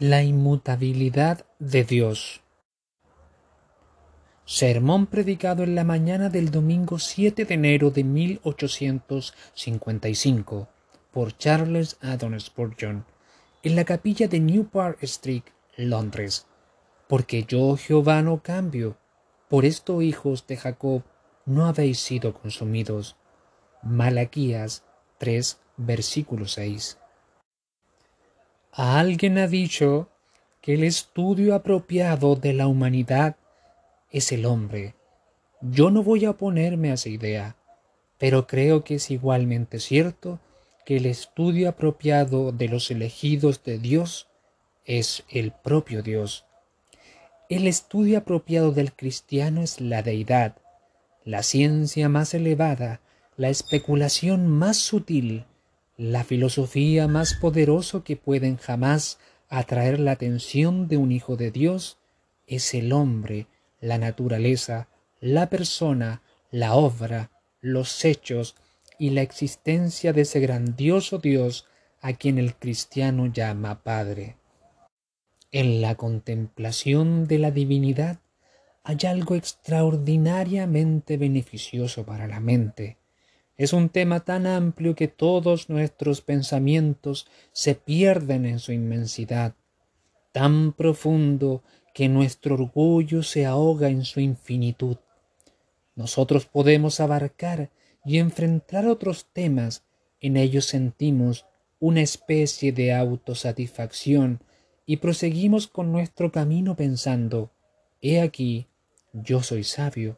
La inmutabilidad de Dios. Sermón predicado en la mañana del domingo 7 de enero de 1855 por Charles Adams Spurgeon en la capilla de New Park Street, Londres. Porque yo Jehová no cambio, por esto hijos de Jacob no habéis sido consumidos. Malaquías 3, versículo 6. Alguien ha dicho que el estudio apropiado de la humanidad es el hombre. Yo no voy a oponerme a esa idea, pero creo que es igualmente cierto que el estudio apropiado de los elegidos de Dios es el propio Dios. El estudio apropiado del cristiano es la deidad, la ciencia más elevada, la especulación más sutil, la filosofía más poderosa que pueden jamás atraer la atención de un hijo de Dios es el hombre, la naturaleza, la persona, la obra, los hechos y la existencia de ese grandioso Dios a quien el cristiano llama Padre. En la contemplación de la divinidad hay algo extraordinariamente beneficioso para la mente, es un tema tan amplio que todos nuestros pensamientos se pierden en su inmensidad, tan profundo que nuestro orgullo se ahoga en su infinitud. Nosotros podemos abarcar y enfrentar otros temas, en ellos sentimos una especie de autosatisfacción y proseguimos con nuestro camino pensando, he aquí, yo soy sabio.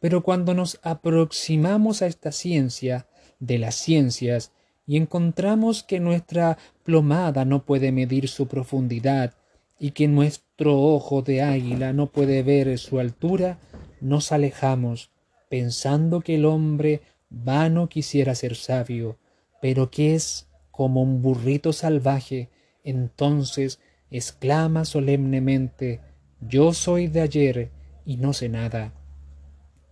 Pero cuando nos aproximamos a esta ciencia de las ciencias y encontramos que nuestra plomada no puede medir su profundidad y que nuestro ojo de águila no puede ver su altura, nos alejamos, pensando que el hombre vano quisiera ser sabio, pero que es como un burrito salvaje, entonces exclama solemnemente Yo soy de ayer y no sé nada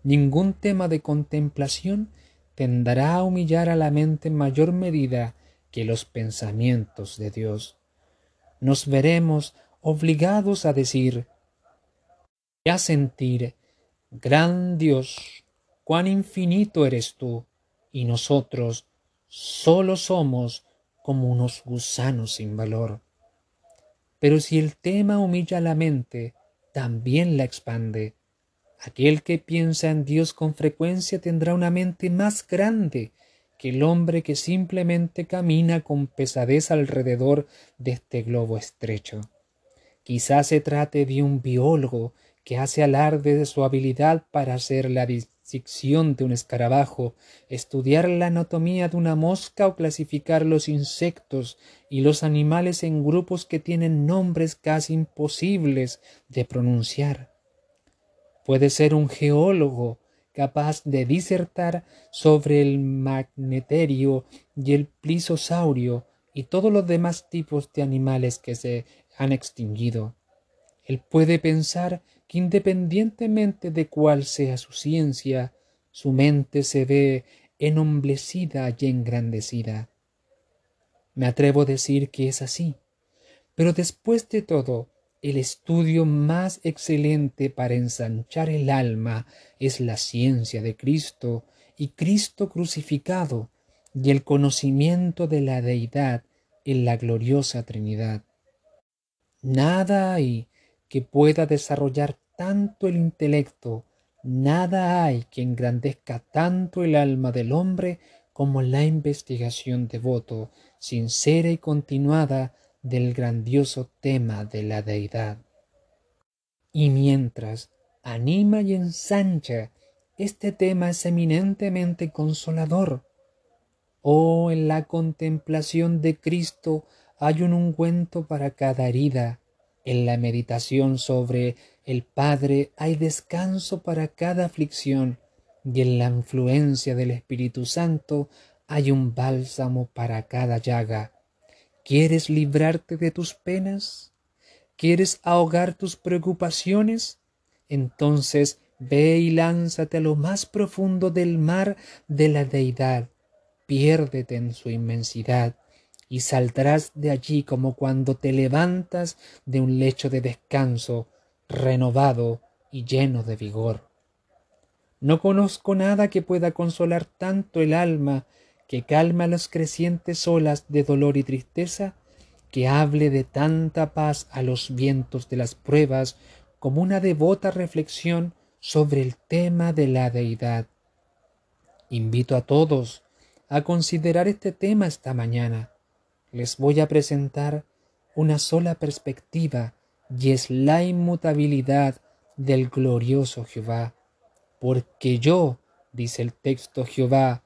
ningún tema de contemplación tendrá a humillar a la mente en mayor medida que los pensamientos de Dios. Nos veremos obligados a decir y a sentir, gran Dios, cuán infinito eres tú, y nosotros solo somos como unos gusanos sin valor. Pero si el tema humilla la mente, también la expande, Aquel que piensa en Dios con frecuencia tendrá una mente más grande que el hombre que simplemente camina con pesadez alrededor de este globo estrecho. Quizás se trate de un biólogo que hace alarde de su habilidad para hacer la disección de un escarabajo, estudiar la anatomía de una mosca o clasificar los insectos y los animales en grupos que tienen nombres casi imposibles de pronunciar. Puede ser un geólogo capaz de disertar sobre el magneterio y el plisosaurio y todos los demás tipos de animales que se han extinguido. Él puede pensar que independientemente de cuál sea su ciencia, su mente se ve enomblecida y engrandecida. Me atrevo a decir que es así. Pero después de todo, el estudio más excelente para ensanchar el alma es la ciencia de Cristo y Cristo crucificado y el conocimiento de la deidad en la gloriosa Trinidad. Nada hay que pueda desarrollar tanto el intelecto, nada hay que engrandezca tanto el alma del hombre como la investigación devoto, sincera y continuada del grandioso tema de la deidad. Y mientras anima y ensancha, este tema es eminentemente consolador. Oh, en la contemplación de Cristo hay un ungüento para cada herida, en la meditación sobre el Padre hay descanso para cada aflicción, y en la influencia del Espíritu Santo hay un bálsamo para cada llaga. ¿Quieres librarte de tus penas? ¿Quieres ahogar tus preocupaciones? Entonces ve y lánzate a lo más profundo del mar de la deidad. Piérdete en su inmensidad. y saldrás de allí como cuando te levantas de un lecho de descanso, renovado y lleno de vigor. No conozco nada que pueda consolar tanto el alma, que calma las crecientes olas de dolor y tristeza, que hable de tanta paz a los vientos de las pruebas como una devota reflexión sobre el tema de la deidad. Invito a todos a considerar este tema esta mañana. Les voy a presentar una sola perspectiva y es la inmutabilidad del glorioso Jehová. Porque yo, dice el texto Jehová,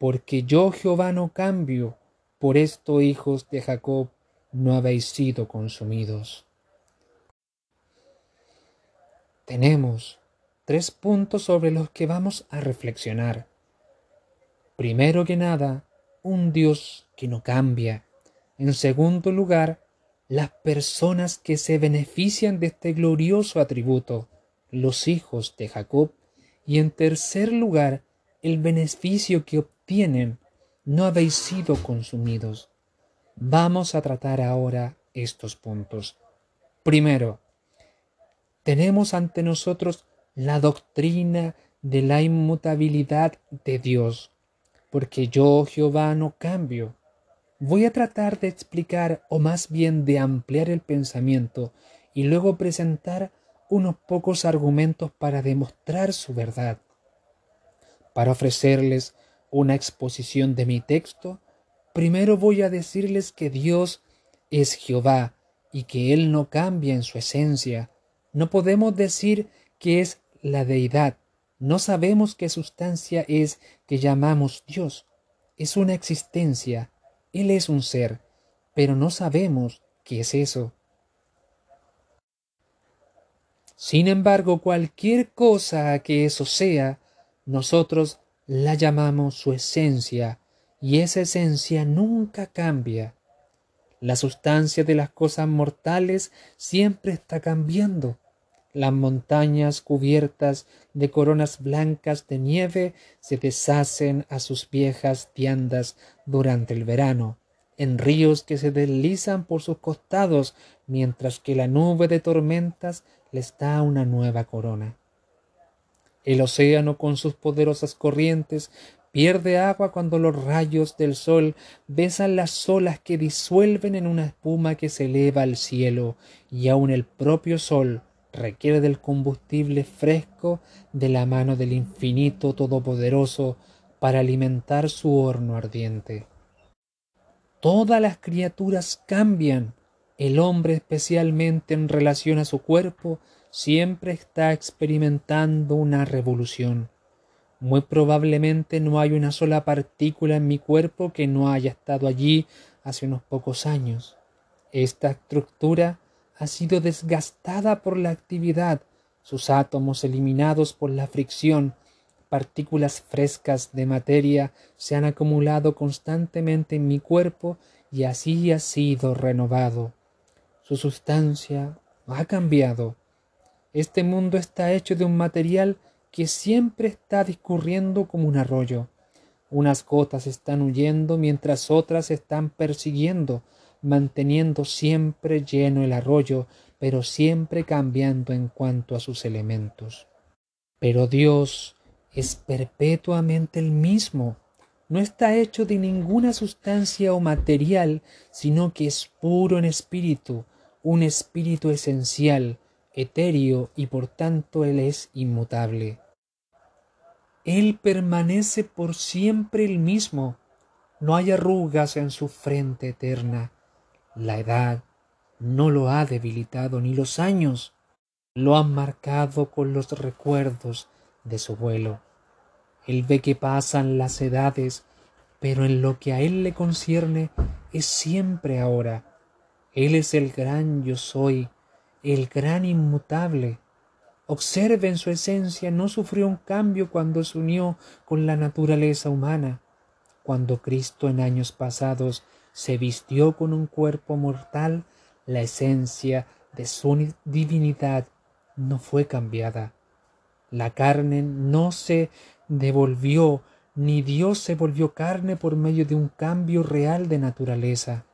porque yo Jehová no cambio, por esto hijos de Jacob no habéis sido consumidos. Tenemos tres puntos sobre los que vamos a reflexionar. Primero que nada, un Dios que no cambia. En segundo lugar, las personas que se benefician de este glorioso atributo, los hijos de Jacob. Y en tercer lugar, el beneficio que obtienen, no habéis sido consumidos. Vamos a tratar ahora estos puntos. Primero, tenemos ante nosotros la doctrina de la inmutabilidad de Dios, porque yo, Jehová, no cambio. Voy a tratar de explicar, o más bien de ampliar el pensamiento, y luego presentar unos pocos argumentos para demostrar su verdad. Para ofrecerles una exposición de mi texto, primero voy a decirles que Dios es Jehová y que Él no cambia en su esencia. No podemos decir que es la deidad. No sabemos qué sustancia es que llamamos Dios. Es una existencia, él es un ser, pero no sabemos qué es eso. Sin embargo, cualquier cosa que eso sea, nosotros la llamamos su esencia, y esa esencia nunca cambia. La sustancia de las cosas mortales siempre está cambiando. Las montañas cubiertas de coronas blancas de nieve se deshacen a sus viejas tiendas durante el verano, en ríos que se deslizan por sus costados, mientras que la nube de tormentas les da una nueva corona. El océano con sus poderosas corrientes pierde agua cuando los rayos del sol besan las olas que disuelven en una espuma que se eleva al cielo, y aun el propio sol requiere del combustible fresco de la mano del infinito todopoderoso para alimentar su horno ardiente. Todas las criaturas cambian. El hombre, especialmente en relación a su cuerpo, siempre está experimentando una revolución. Muy probablemente no hay una sola partícula en mi cuerpo que no haya estado allí hace unos pocos años. Esta estructura ha sido desgastada por la actividad, sus átomos eliminados por la fricción, partículas frescas de materia se han acumulado constantemente en mi cuerpo y así ha sido renovado. Su sustancia ha cambiado. Este mundo está hecho de un material que siempre está discurriendo como un arroyo. Unas gotas están huyendo mientras otras están persiguiendo, manteniendo siempre lleno el arroyo, pero siempre cambiando en cuanto a sus elementos. Pero Dios es perpetuamente el mismo, no está hecho de ninguna sustancia o material, sino que es puro en espíritu, un espíritu esencial, etéreo y por tanto Él es inmutable. Él permanece por siempre el mismo, no hay arrugas en su frente eterna, la edad no lo ha debilitado ni los años lo han marcado con los recuerdos de su vuelo. Él ve que pasan las edades, pero en lo que a él le concierne es siempre ahora. Él es el gran yo soy, el gran inmutable. Observen su esencia, no sufrió un cambio cuando se unió con la naturaleza humana. Cuando Cristo en años pasados se vistió con un cuerpo mortal, la esencia de su divinidad no fue cambiada. La carne no se devolvió, ni Dios se volvió carne por medio de un cambio real de naturaleza.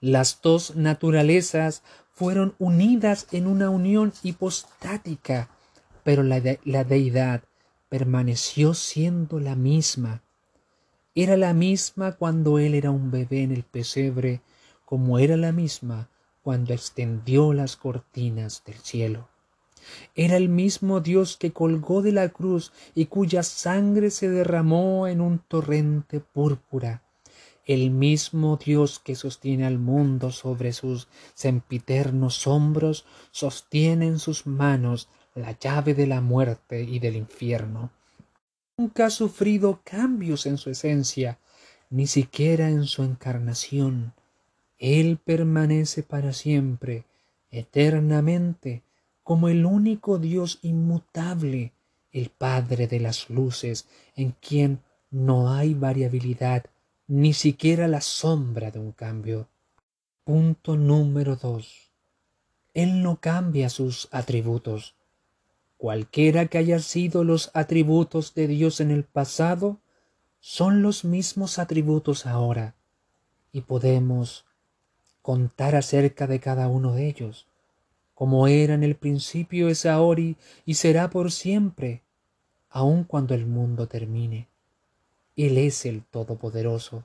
Las dos naturalezas fueron unidas en una unión hipostática, pero la, la deidad permaneció siendo la misma. Era la misma cuando él era un bebé en el pesebre, como era la misma cuando extendió las cortinas del cielo. Era el mismo Dios que colgó de la cruz y cuya sangre se derramó en un torrente púrpura. El mismo Dios que sostiene al mundo sobre sus sempiternos hombros, sostiene en sus manos la llave de la muerte y del infierno. Nunca ha sufrido cambios en su esencia, ni siquiera en su encarnación. Él permanece para siempre, eternamente, como el único Dios inmutable, el Padre de las luces, en quien no hay variabilidad, ni siquiera la sombra de un cambio. Punto número dos. Él no cambia sus atributos. Cualquiera que hayan sido los atributos de Dios en el pasado, son los mismos atributos ahora, y podemos contar acerca de cada uno de ellos como era en el principio, es ahora y será por siempre, aun cuando el mundo termine. Él es el Todopoderoso.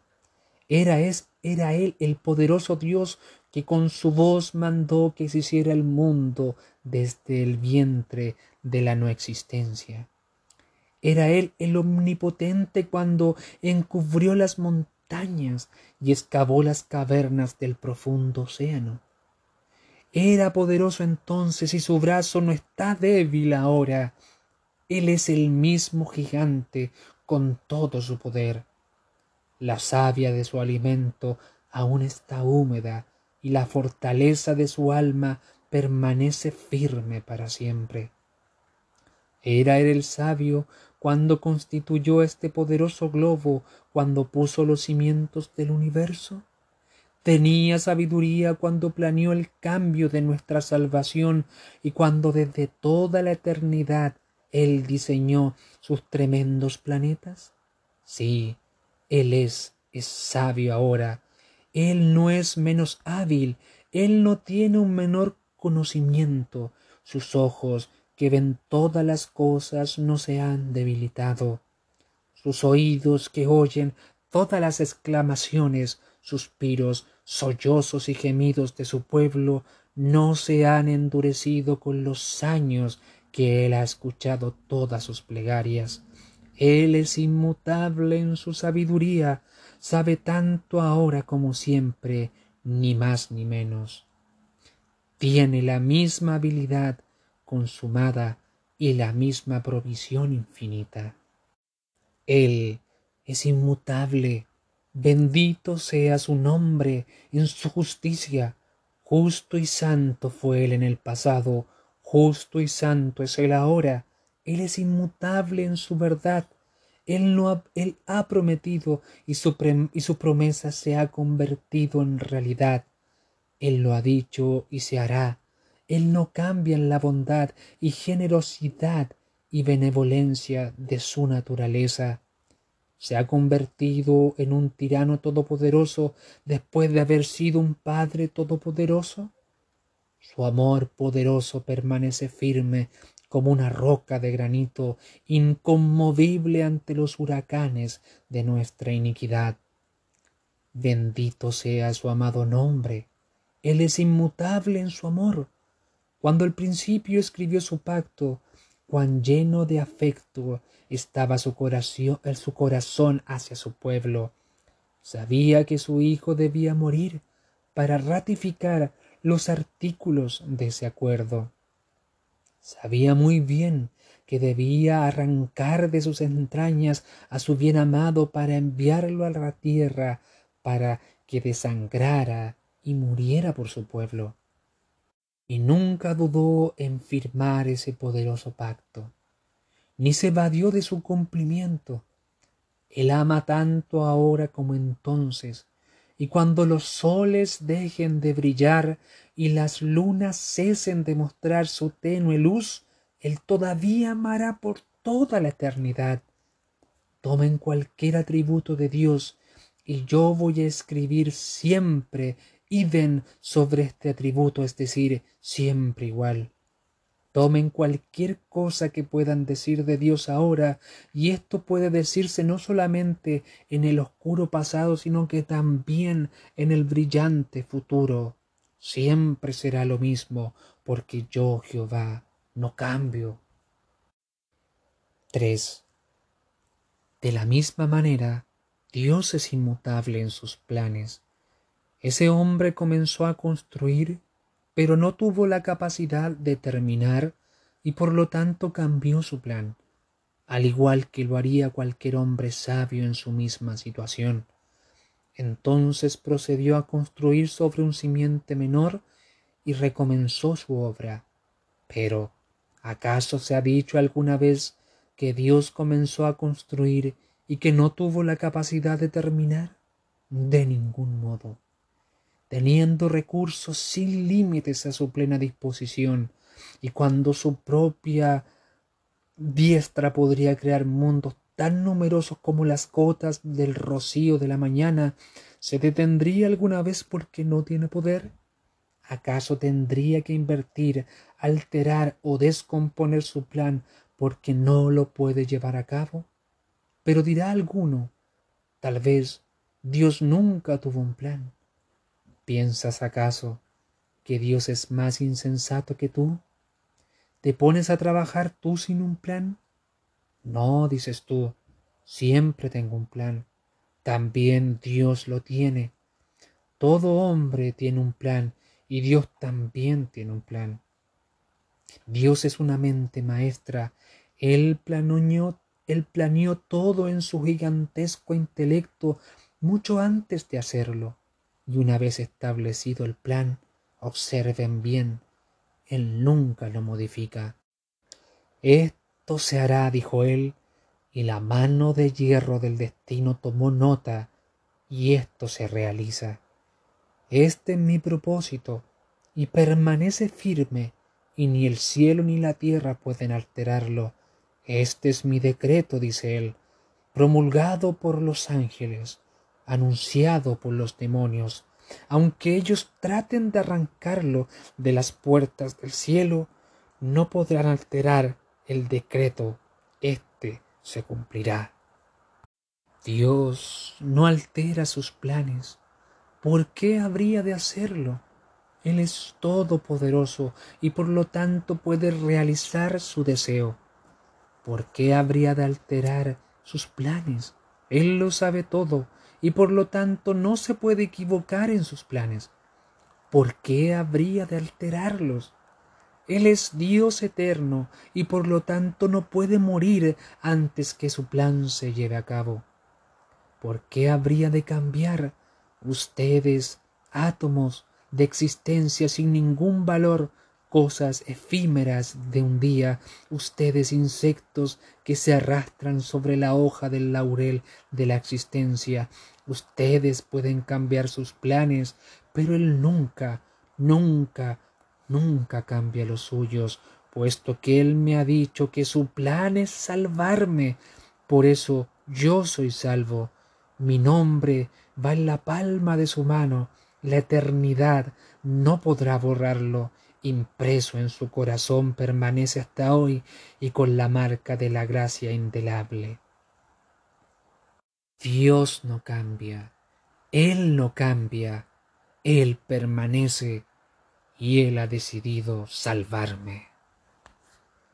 Era, es, era Él el poderoso Dios que con su voz mandó que se hiciera el mundo desde el vientre de la no existencia. Era Él el omnipotente cuando encubrió las montañas y excavó las cavernas del profundo océano. Era poderoso entonces y su brazo no está débil ahora. Él es el mismo gigante con todo su poder. La savia de su alimento aún está húmeda y la fortaleza de su alma permanece firme para siempre. Era el sabio cuando constituyó este poderoso globo, cuando puso los cimientos del universo. Tenía sabiduría cuando planeó el cambio de nuestra salvación y cuando desde toda la eternidad Él diseñó sus tremendos planetas. Sí, Él es, es sabio ahora. Él no es menos hábil, Él no tiene un menor conocimiento. Sus ojos, que ven todas las cosas, no se han debilitado. Sus oídos, que oyen todas las exclamaciones, suspiros, sollozos y gemidos de su pueblo no se han endurecido con los años que él ha escuchado todas sus plegarias. Él es inmutable en su sabiduría, sabe tanto ahora como siempre, ni más ni menos. Tiene la misma habilidad consumada y la misma provisión infinita. Él es inmutable, Bendito sea su nombre en su justicia. Justo y santo fue él en el pasado, justo y santo es él ahora. Él es inmutable en su verdad. Él, no ha, él ha prometido y su, y su promesa se ha convertido en realidad. Él lo ha dicho y se hará. Él no cambia en la bondad y generosidad y benevolencia de su naturaleza se ha convertido en un tirano todopoderoso después de haber sido un Padre todopoderoso? Su amor poderoso permanece firme como una roca de granito, inconmovible ante los huracanes de nuestra iniquidad. Bendito sea su amado nombre. Él es inmutable en su amor. Cuando al principio escribió su pacto, cuán lleno de afecto estaba su corazón, su corazón hacia su pueblo. Sabía que su hijo debía morir para ratificar los artículos de ese acuerdo. Sabía muy bien que debía arrancar de sus entrañas a su bien amado para enviarlo a la tierra para que desangrara y muriera por su pueblo. Y nunca dudó en firmar ese poderoso pacto ni se evadió de su cumplimiento. Él ama tanto ahora como entonces, y cuando los soles dejen de brillar y las lunas cesen de mostrar su tenue luz, Él todavía amará por toda la eternidad. Tomen cualquier atributo de Dios y yo voy a escribir siempre iden sobre este atributo, es decir, siempre igual. Tomen cualquier cosa que puedan decir de Dios ahora, y esto puede decirse no solamente en el oscuro pasado, sino que también en el brillante futuro. Siempre será lo mismo, porque yo, Jehová, no cambio. 3. De la misma manera, Dios es inmutable en sus planes. Ese hombre comenzó a construir pero no tuvo la capacidad de terminar y por lo tanto cambió su plan, al igual que lo haría cualquier hombre sabio en su misma situación. Entonces procedió a construir sobre un simiente menor y recomenzó su obra. Pero, ¿acaso se ha dicho alguna vez que Dios comenzó a construir y que no tuvo la capacidad de terminar? De ningún modo teniendo recursos sin límites a su plena disposición, y cuando su propia diestra podría crear mundos tan numerosos como las gotas del rocío de la mañana, ¿se detendría alguna vez porque no tiene poder? ¿Acaso tendría que invertir, alterar o descomponer su plan porque no lo puede llevar a cabo? Pero dirá alguno, tal vez Dios nunca tuvo un plan. ¿Piensas acaso que Dios es más insensato que tú? ¿Te pones a trabajar tú sin un plan? No, dices tú, siempre tengo un plan. También Dios lo tiene. Todo hombre tiene un plan y Dios también tiene un plan. Dios es una mente maestra. Él planeó, él planeó todo en su gigantesco intelecto mucho antes de hacerlo. Y una vez establecido el plan, observen bien, Él nunca lo modifica. Esto se hará, dijo él, y la mano de hierro del destino tomó nota, y esto se realiza. Este es mi propósito, y permanece firme, y ni el cielo ni la tierra pueden alterarlo. Este es mi decreto, dice él, promulgado por los ángeles anunciado por los demonios, aunque ellos traten de arrancarlo de las puertas del cielo, no podrán alterar el decreto, éste se cumplirá. Dios no altera sus planes. ¿Por qué habría de hacerlo? Él es todopoderoso y por lo tanto puede realizar su deseo. ¿Por qué habría de alterar sus planes? Él lo sabe todo y por lo tanto no se puede equivocar en sus planes. ¿Por qué habría de alterarlos? Él es Dios eterno y por lo tanto no puede morir antes que su plan se lleve a cabo. ¿Por qué habría de cambiar ustedes, átomos de existencia sin ningún valor, cosas efímeras de un día, ustedes insectos que se arrastran sobre la hoja del laurel de la existencia, ustedes pueden cambiar sus planes, pero él nunca, nunca, nunca cambia los suyos, puesto que él me ha dicho que su plan es salvarme, por eso yo soy salvo, mi nombre va en la palma de su mano, la eternidad no podrá borrarlo, impreso en su corazón permanece hasta hoy y con la marca de la gracia indelable. Dios no cambia, Él no cambia, Él permanece y Él ha decidido salvarme.